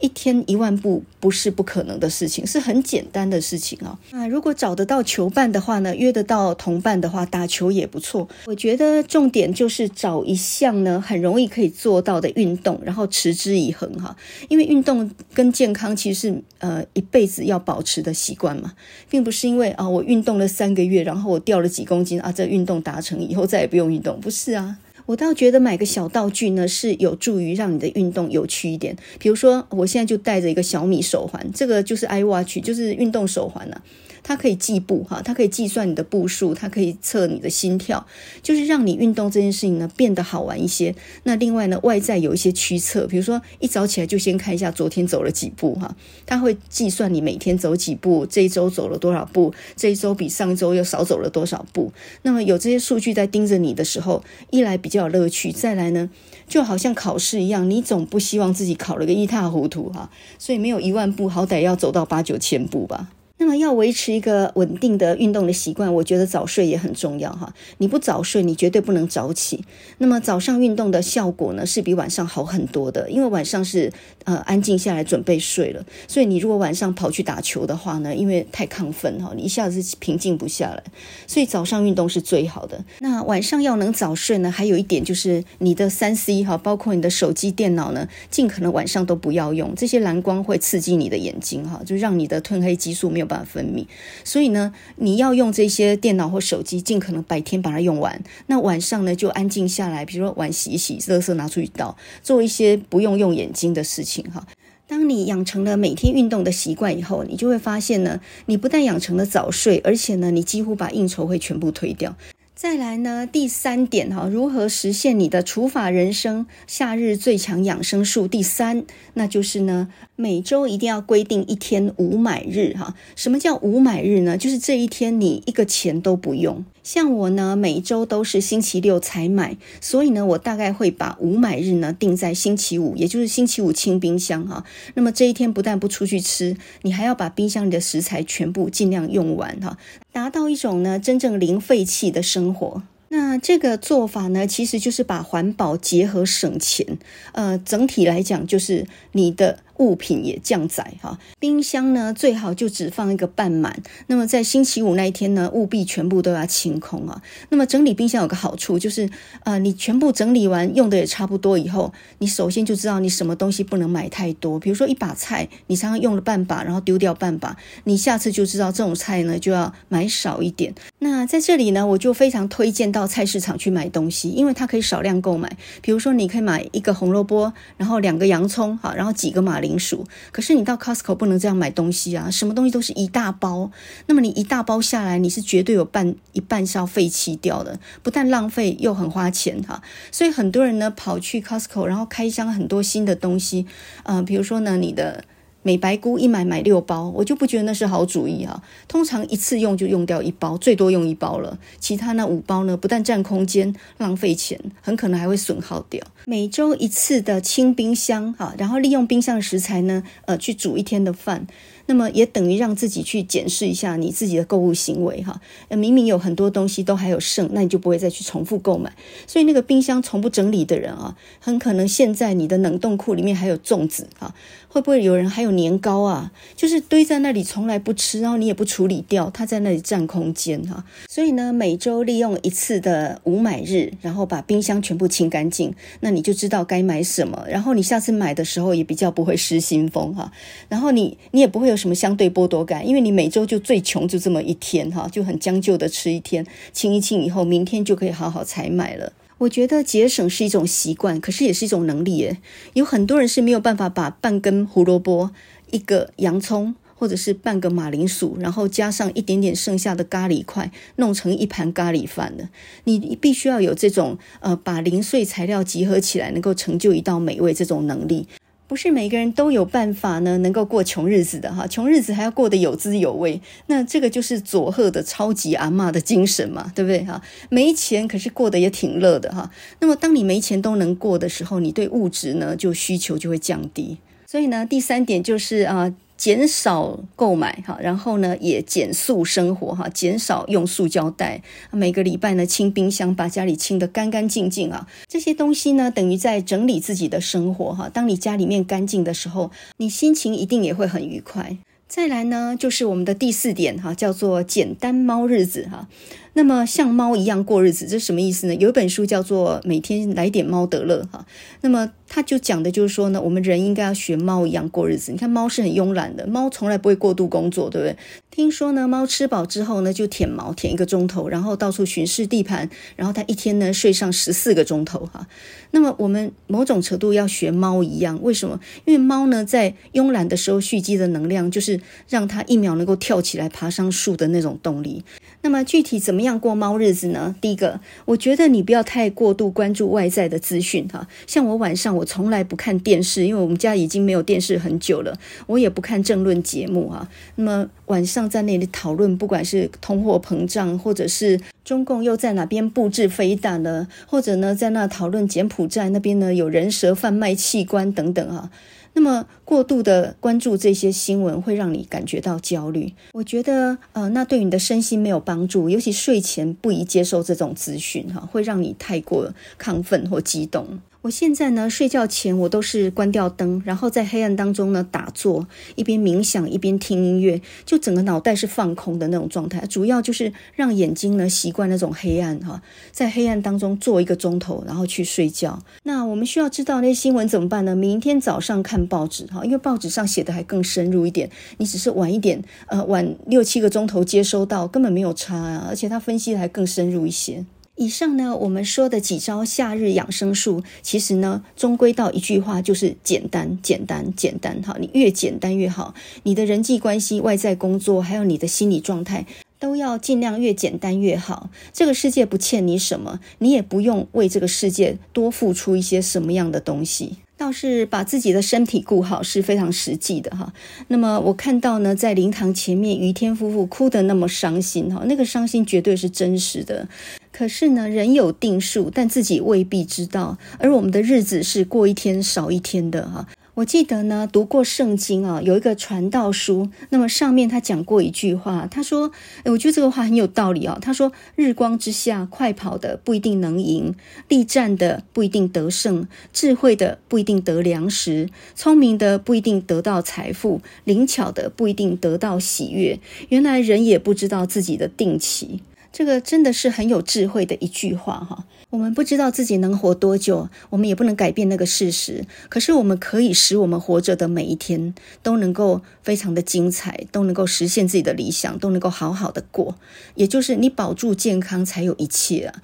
一天一万步不是不可能的事情，是很简单的事情啊。那如果找得到球伴的话呢，约得到同伴的话，打球也不错。我觉得重点就是找一项呢很容易可以做到的运动，然后持之以恒哈。因为运动跟健康其实是呃一辈子要保持的习惯嘛，并不是因为啊我运动了三个月，然后我掉了几公斤啊，这运动达成以后再也不用运动，不是啊。我倒觉得买个小道具呢，是有助于让你的运动有趣一点。比如说，我现在就带着一个小米手环，这个就是 iWatch，就是运动手环啊。它可以计步哈，它可以计算你的步数，它可以测你的心跳，就是让你运动这件事情呢变得好玩一些。那另外呢，外在有一些驱策，比如说一早起来就先看一下昨天走了几步哈，它会计算你每天走几步，这一周走了多少步，这一周比上周又少走了多少步。那么有这些数据在盯着你的时候，一来比较有乐趣，再来呢，就好像考试一样，你总不希望自己考了个一塌糊涂哈，所以没有一万步，好歹要走到八九千步吧。那么要维持一个稳定的运动的习惯，我觉得早睡也很重要哈。你不早睡，你绝对不能早起。那么早上运动的效果呢，是比晚上好很多的，因为晚上是呃安静下来准备睡了。所以你如果晚上跑去打球的话呢，因为太亢奋哈，你一下子平静不下来。所以早上运动是最好的。那晚上要能早睡呢，还有一点就是你的三 C 哈，包括你的手机、电脑呢，尽可能晚上都不要用，这些蓝光会刺激你的眼睛哈，就让你的褪黑激素没有办法分泌，所以呢，你要用这些电脑或手机，尽可能白天把它用完。那晚上呢，就安静下来，比如说碗洗一洗，垃圾拿出去倒，做一些不用用眼睛的事情哈。当你养成了每天运动的习惯以后，你就会发现呢，你不但养成了早睡，而且呢，你几乎把应酬会全部推掉。再来呢，第三点哈，如何实现你的除法人生？夏日最强养生术第三，那就是呢，每周一定要规定一天无买日哈。什么叫无买日呢？就是这一天你一个钱都不用。像我呢，每周都是星期六才买，所以呢，我大概会把无买日呢定在星期五，也就是星期五清冰箱哈。那么这一天不但不出去吃，你还要把冰箱里的食材全部尽量用完哈，达到一种呢真正零废弃的生活。那这个做法呢，其实就是把环保结合省钱。呃，整体来讲，就是你的物品也降载哈。冰箱呢，最好就只放一个半满。那么在星期五那一天呢，务必全部都要清空啊。那么整理冰箱有个好处就是，呃，你全部整理完，用的也差不多以后，你首先就知道你什么东西不能买太多。比如说一把菜，你常常用了半把，然后丢掉半把，你下次就知道这种菜呢就要买少一点。那在这里呢，我就非常推荐到菜市场去买东西，因为它可以少量购买。比如说，你可以买一个红萝卜，然后两个洋葱，好，然后几个马铃薯。可是你到 Costco 不能这样买东西啊，什么东西都是一大包。那么你一大包下来，你是绝对有半一半是要废弃掉的，不但浪费，又很花钱哈。所以很多人呢跑去 Costco，然后开箱很多新的东西，呃，比如说呢，你的。美白菇一买买六包，我就不觉得那是好主意啊。通常一次用就用掉一包，最多用一包了。其他那五包呢，不但占空间、浪费钱，很可能还会损耗掉。每周一次的清冰箱，哈，然后利用冰箱的食材呢，呃，去煮一天的饭。那么也等于让自己去检视一下你自己的购物行为哈，明明有很多东西都还有剩，那你就不会再去重复购买。所以那个冰箱从不整理的人啊，很可能现在你的冷冻库里面还有粽子哈，会不会有人还有年糕啊？就是堆在那里从来不吃，然后你也不处理掉，它在那里占空间哈。所以呢，每周利用一次的无买日，然后把冰箱全部清干净，那你就知道该买什么，然后你下次买的时候也比较不会失心疯哈。然后你你也不会有。什么相对剥夺感？因为你每周就最穷就这么一天哈，就很将就的吃一天，清一清以后，明天就可以好好采买了。我觉得节省是一种习惯，可是也是一种能力耶。有很多人是没有办法把半根胡萝卜、一个洋葱，或者是半个马铃薯，然后加上一点点剩下的咖喱块，弄成一盘咖喱饭的。你必须要有这种呃，把零碎材料集合起来，能够成就一道美味这种能力。不是每个人都有办法呢，能够过穷日子的哈，穷日子还要过得有滋有味，那这个就是佐贺的超级阿嬷的精神嘛，对不对哈？没钱可是过得也挺乐的哈。那么当你没钱都能过的时候，你对物质呢就需求就会降低。所以呢，第三点就是啊。减少购买哈，然后呢也减速生活哈，减少用塑胶袋。每个礼拜呢清冰箱，把家里清得干干净净啊。这些东西呢等于在整理自己的生活哈。当你家里面干净的时候，你心情一定也会很愉快。再来呢就是我们的第四点哈，叫做简单猫日子哈。那么像猫一样过日子，这是什么意思呢？有一本书叫做《每天来点猫得乐》哈。那么他就讲的就是说呢，我们人应该要学猫一样过日子。你看猫是很慵懒的，猫从来不会过度工作，对不对？听说呢，猫吃饱之后呢，就舔毛舔一个钟头，然后到处巡视地盘，然后它一天呢睡上十四个钟头哈。那么我们某种程度要学猫一样，为什么？因为猫呢在慵懒的时候蓄积的能量，就是让它一秒能够跳起来爬上树的那种动力。那么具体怎么样过猫日子呢？第一个，我觉得你不要太过度关注外在的资讯哈。像我晚上我我从来不看电视，因为我们家已经没有电视很久了。我也不看政论节目哈。那么晚上在那里讨论，不管是通货膨胀，或者是中共又在哪边布置飞弹了，或者呢在那讨论柬埔寨那边呢有人蛇贩卖器官等等哈。那么过度的关注这些新闻会让你感觉到焦虑，我觉得呃，那对你的身心没有帮助，尤其睡前不宜接受这种资讯哈，会让你太过亢奋或激动。我现在呢，睡觉前我都是关掉灯，然后在黑暗当中呢打坐，一边冥想一边听音乐，就整个脑袋是放空的那种状态。主要就是让眼睛呢习惯那种黑暗哈，在黑暗当中坐一个钟头，然后去睡觉。那我们需要知道那些新闻怎么办呢？明天早上看报纸哈，因为报纸上写的还更深入一点。你只是晚一点，呃，晚六七个钟头接收到，根本没有差啊，而且他分析的还更深入一些。以上呢，我们说的几招夏日养生术，其实呢，终归到一句话，就是简单、简单、简单。哈，你越简单越好。你的人际关系、外在工作，还有你的心理状态，都要尽量越简单越好。这个世界不欠你什么，你也不用为这个世界多付出一些什么样的东西。倒是把自己的身体顾好是非常实际的哈。那么我看到呢，在灵堂前面，于天夫妇哭得那么伤心哈，那个伤心绝对是真实的。可是呢，人有定数，但自己未必知道。而我们的日子是过一天少一天的哈。我记得呢，读过圣经啊，有一个传道书，那么上面他讲过一句话，他说：“诶，我觉得这个话很有道理啊。”他说：“日光之下，快跑的不一定能赢，力战的不一定得胜，智慧的不一定得粮食，聪明的不一定得到财富，灵巧的不一定得到喜悦。原来人也不知道自己的定期。”这个真的是很有智慧的一句话哈。我们不知道自己能活多久，我们也不能改变那个事实。可是我们可以使我们活着的每一天都能够非常的精彩，都能够实现自己的理想，都能够好好的过。也就是你保住健康，才有一切啊。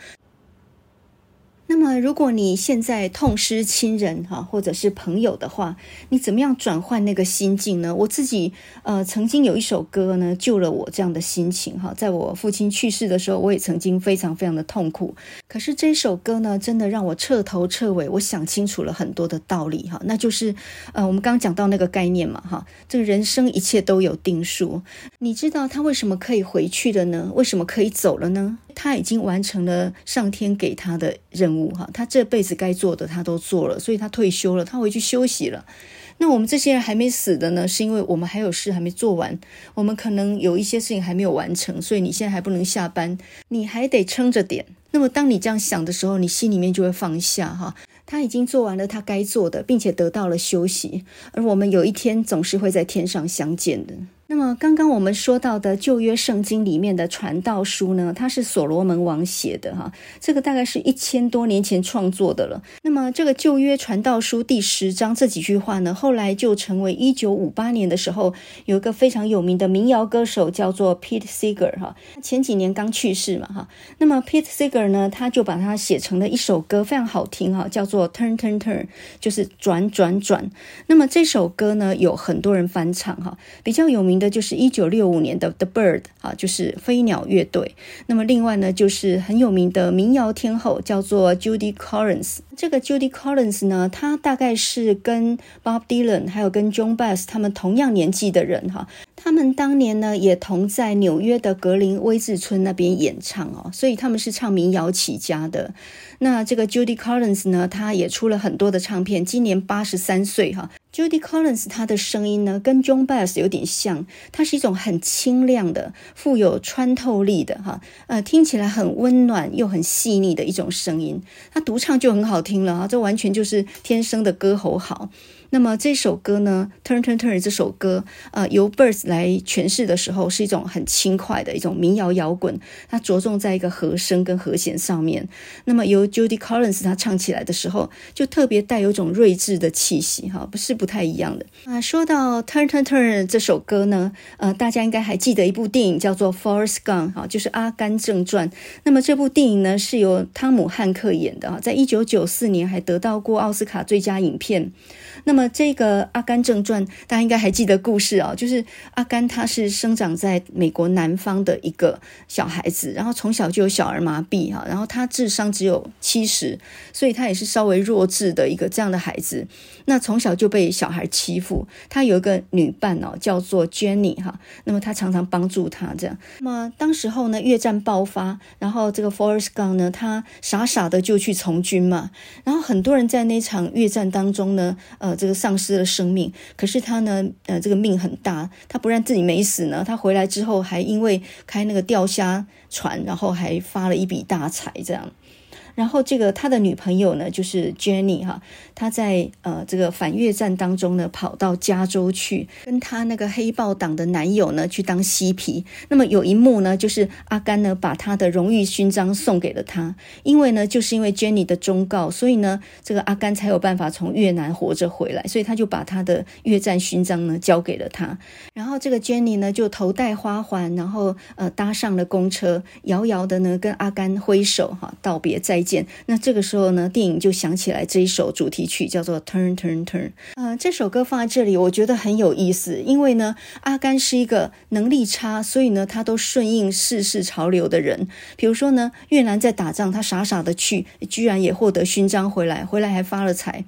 那么，如果你现在痛失亲人哈，或者是朋友的话，你怎么样转换那个心境呢？我自己呃，曾经有一首歌呢，救了我这样的心情哈。在我父亲去世的时候，我也曾经非常非常的痛苦。可是这首歌呢，真的让我彻头彻尾，我想清楚了很多的道理哈。那就是呃，我们刚刚讲到那个概念嘛哈，这个人生一切都有定数。你知道他为什么可以回去了呢？为什么可以走了呢？他已经完成了上天给他的任务，哈，他这辈子该做的他都做了，所以他退休了，他回去休息了。那我们这些人还没死的呢，是因为我们还有事还没做完，我们可能有一些事情还没有完成，所以你现在还不能下班，你还得撑着点。那么当你这样想的时候，你心里面就会放下，哈，他已经做完了他该做的，并且得到了休息，而我们有一天总是会在天上相见的。那么，刚刚我们说到的旧约圣经里面的传道书呢，它是所罗门王写的哈，这个大概是一千多年前创作的了。那么，这个旧约传道书第十章这几句话呢，后来就成为一九五八年的时候有一个非常有名的民谣歌手叫做 Pete Seeger 哈，前几年刚去世嘛哈。那么 Pete Seeger 呢，他就把它写成了一首歌，非常好听哈，叫做 Turn Turn Turn，就是转转转。那么这首歌呢，有很多人翻唱哈，比较有名的就是一九六五年的 The Bird 啊，就是飞鸟乐队。那么另外呢，就是很有名的民谣天后，叫做 Judy Collins。这个 Judy Collins 呢，她大概是跟 Bob Dylan 还有跟 John Bass 他们同样年纪的人哈。他们当年呢，也同在纽约的格林威治村那边演唱哦，所以他们是唱民谣起家的。那这个 Judy Collins 呢，她也出了很多的唱片，今年八十三岁哈。Judy Collins 她的声音呢，跟 John Bass 有点像，它是一种很清亮的、富有穿透力的哈，呃，听起来很温暖又很细腻的一种声音。她独唱就很好听了啊，这完全就是天生的歌喉好。那么这首歌呢，Turn Turn Turn 这首歌，呃，由 Birds 来诠释的时候，是一种很轻快的一种民谣摇滚，它着重在一个和声跟和弦上面。那么由 Judy Collins 她唱起来的时候，就特别带有一种睿智的气息，哈，不是不太一样的。啊，说到 Turn Turn Turn 这首歌呢，呃，大家应该还记得一部电影叫做 Forrest Gump，哈，就是《阿甘正传》。那么这部电影呢，是由汤姆汉克演的，哈，在一九九四年还得到过奥斯卡最佳影片。那么这个《阿甘正传》，大家应该还记得故事哦，就是阿甘他是生长在美国南方的一个小孩子，然后从小就有小儿麻痹哈，然后他智商只有七十，所以他也是稍微弱智的一个这样的孩子。那从小就被小孩欺负，他有一个女伴哦，叫做 Jenny 哈，那么他常常帮助他这样。那么当时候呢，越战爆发，然后这个 Forrest Gump 呢，他傻傻的就去从军嘛，然后很多人在那场越战当中呢，呃。这个丧失了生命，可是他呢，呃，这个命很大，他不让自己没死呢。他回来之后，还因为开那个钓虾船，然后还发了一笔大财，这样。然后这个他的女朋友呢，就是 Jenny 哈，她在呃这个反越战当中呢，跑到加州去，跟他那个黑豹党的男友呢去当嬉皮。那么有一幕呢，就是阿甘呢把他的荣誉勋章送给了他，因为呢就是因为 Jenny 的忠告，所以呢这个阿甘才有办法从越南活着回来，所以他就把他的越战勋章呢交给了他。然后这个 Jenny 呢就头戴花环，然后呃搭上了公车，遥遥的呢跟阿甘挥手哈道别再那这个时候呢，电影就响起来这一首主题曲，叫做《Turn Turn Turn》。呃，这首歌放在这里，我觉得很有意思，因为呢，阿甘是一个能力差，所以呢，他都顺应世事潮流的人。比如说呢，越南在打仗，他傻傻的去，居然也获得勋章回来，回来还发了财。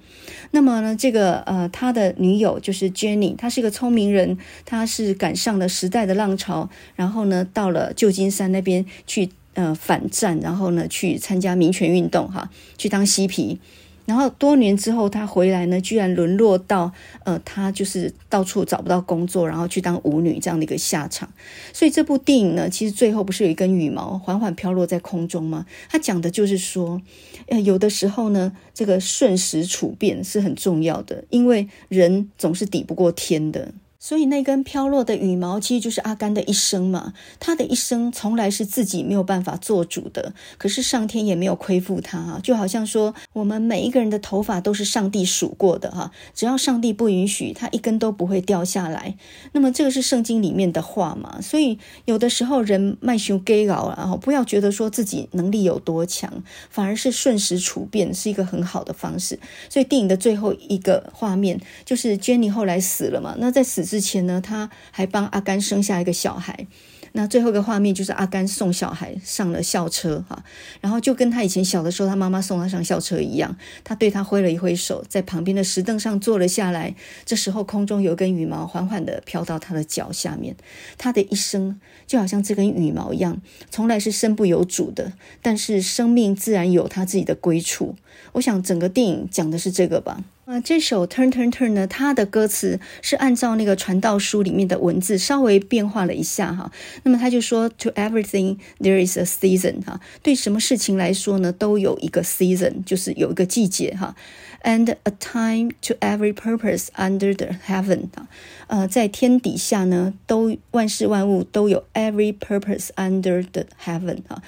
那么呢，这个呃，他的女友就是 Jenny，她是一个聪明人，她是赶上了时代的浪潮，然后呢，到了旧金山那边去。呃，反战，然后呢，去参加民权运动，哈，去当嬉皮。然后多年之后他回来呢，居然沦落到呃，他就是到处找不到工作，然后去当舞女这样的一个下场。所以这部电影呢，其实最后不是有一根羽毛缓缓飘落在空中吗？他讲的就是说，呃，有的时候呢，这个顺时处变是很重要的，因为人总是抵不过天的。所以那根飘落的羽毛，其实就是阿甘的一生嘛。他的一生从来是自己没有办法做主的，可是上天也没有亏负他啊。就好像说，我们每一个人的头发都是上帝数过的哈，只要上帝不允许，他一根都不会掉下来。那么这个是圣经里面的话嘛。所以有的时候人卖修给搞了，不要觉得说自己能力有多强，反而是顺时处变是一个很好的方式。所以电影的最后一个画面就是 Jenny 后来死了嘛。那在死之前呢，他还帮阿甘生下一个小孩。那最后一个画面就是阿甘送小孩上了校车哈，然后就跟他以前小的时候他妈妈送他上校车一样，他对他挥了一挥手，在旁边的石凳上坐了下来。这时候空中有根羽毛缓缓地飘到他的脚下面。他的一生就好像这根羽毛一样，从来是身不由主的，但是生命自然有他自己的归处。我想整个电影讲的是这个吧。啊，这首 Turn Turn Turn 呢，它的歌词是按照那个传道书里面的文字稍微变化了一下哈。那么他就说，To everything there is a season 哈，对什么事情来说呢，都有一个 season，就是有一个季节哈。And a time to every purpose under the heaven 啊，呃，在天底下呢，都万事万物都有 every purpose under the heaven 哈，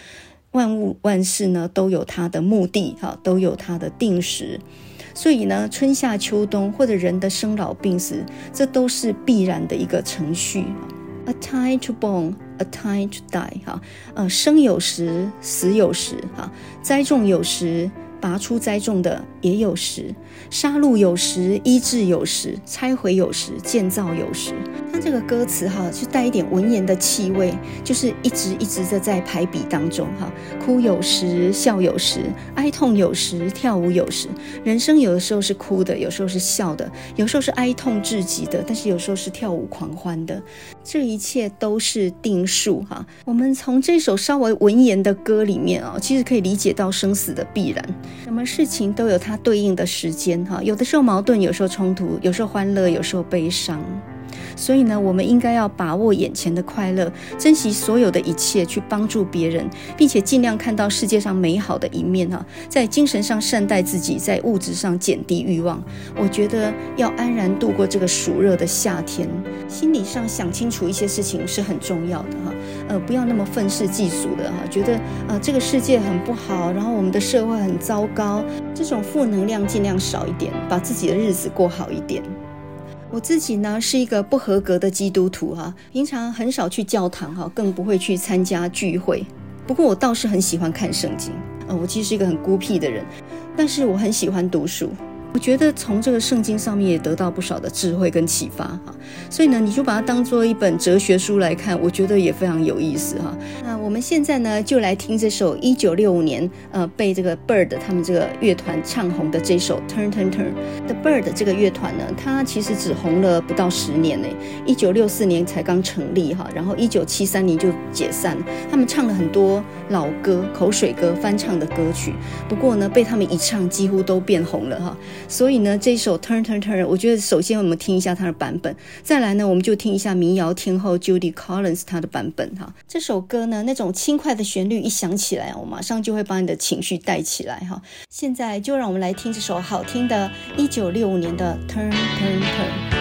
万物万事呢都有它的目的哈，都有它的定时。所以呢，春夏秋冬或者人的生老病死，这都是必然的一个程序。A time to born, a time to die。哈，呃，生有时，死有时。哈，栽种有时。拔出栽种的也有时，杀戮有时，医治有时，拆毁有时，建造有时。它这个歌词哈，就带一点文言的气味，就是一直一直的在排比当中哈。哭有时，笑有时，哀痛有时，跳舞有时。人生有的时候是哭的，有时候是笑的，有时候是哀痛至极的，但是有时候是跳舞狂欢的。这一切都是定数哈。我们从这首稍微文言的歌里面啊，其实可以理解到生死的必然。什么事情都有它对应的时间哈，有的时候矛盾，有时候冲突，有时候欢乐，有时候悲伤。所以呢，我们应该要把握眼前的快乐，珍惜所有的一切，去帮助别人，并且尽量看到世界上美好的一面哈。在精神上善待自己，在物质上减低欲望。我觉得要安然度过这个暑热的夏天，心理上想清楚一些事情是很重要的哈。呃，不要那么愤世嫉俗的哈，觉得呃这个世界很不好，然后我们的社会很糟糕，这种负能量尽量少一点，把自己的日子过好一点。我自己呢是一个不合格的基督徒哈，平常很少去教堂哈，更不会去参加聚会。不过我倒是很喜欢看圣经，呃，我其实是一个很孤僻的人，但是我很喜欢读书。我觉得从这个圣经上面也得到不少的智慧跟启发哈，所以呢，你就把它当做一本哲学书来看，我觉得也非常有意思哈。那我们现在呢，就来听这首一九六五年呃被这个 Bird 他们这个乐团唱红的这首 Turn Turn Turn。The Bird 这个乐团呢，它其实只红了不到十年呢，一九六四年才刚成立哈，然后一九七三年就解散。他们唱了很多老歌、口水歌、翻唱的歌曲，不过呢，被他们一唱，几乎都变红了哈。所以呢，这首 Turn Turn Turn，我觉得首先我们听一下它的版本，再来呢，我们就听一下民谣天后 Judy Collins 她的版本哈。这首歌呢，那种轻快的旋律一响起来，我马上就会把你的情绪带起来哈。现在就让我们来听这首好听的1965年的 Turn Turn Turn。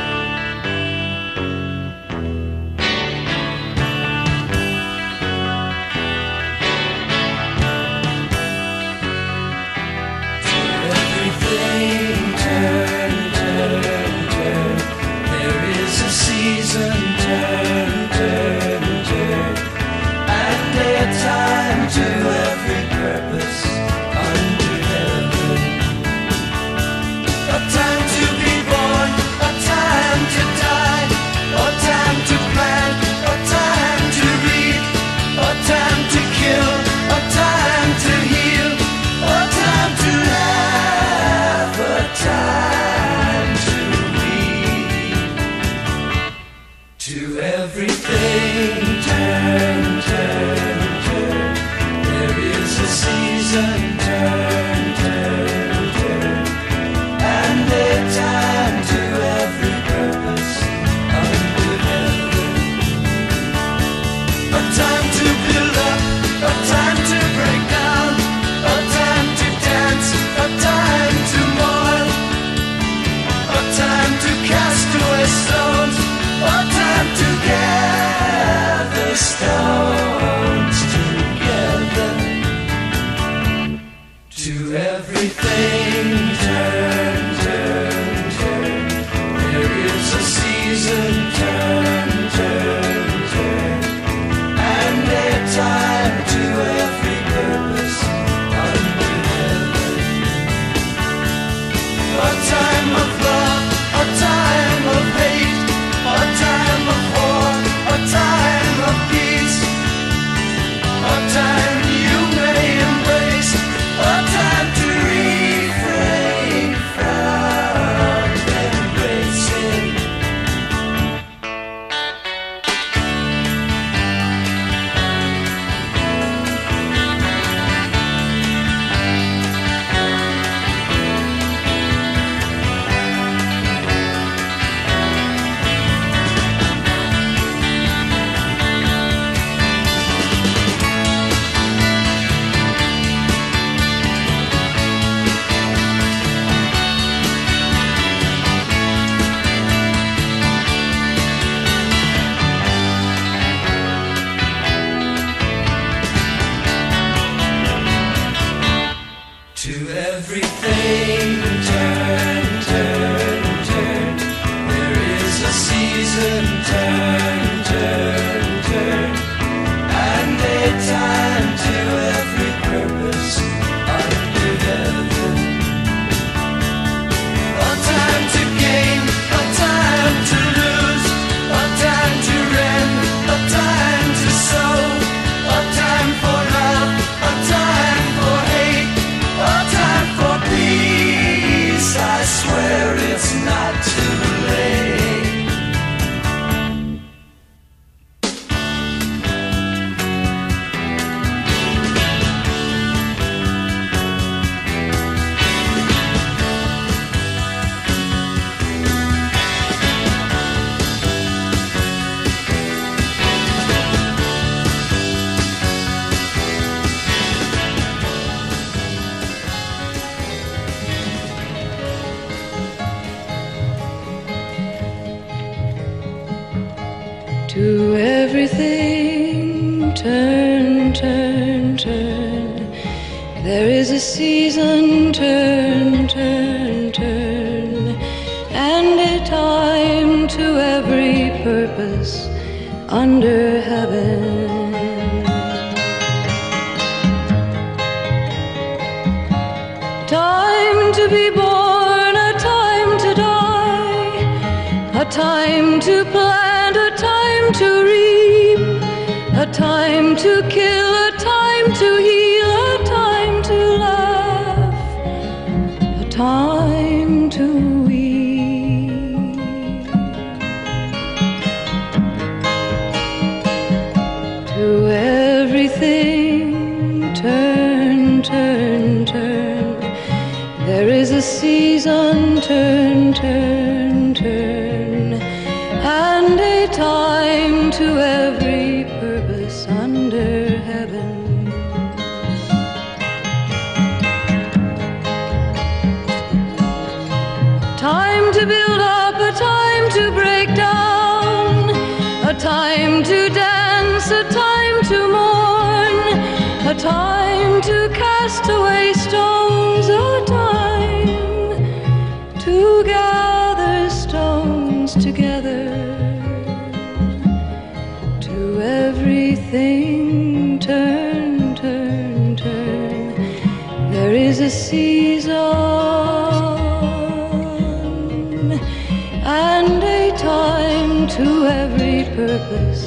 purpose.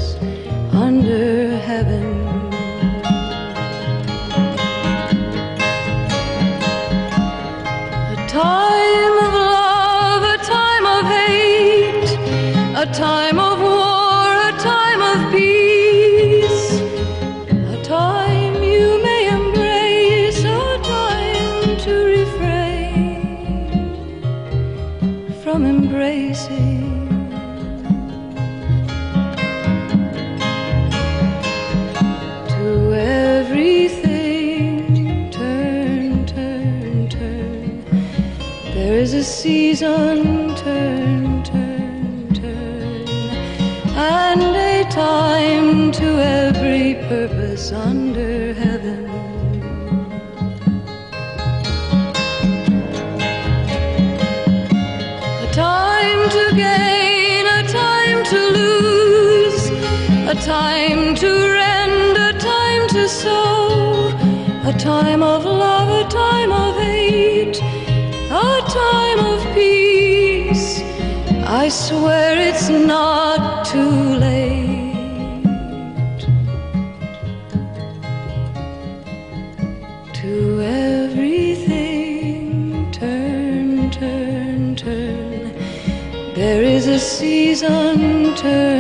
Time of love, a time of hate, a time of peace. I swear it's not too late. To everything, turn, turn, turn. There is a season, turn,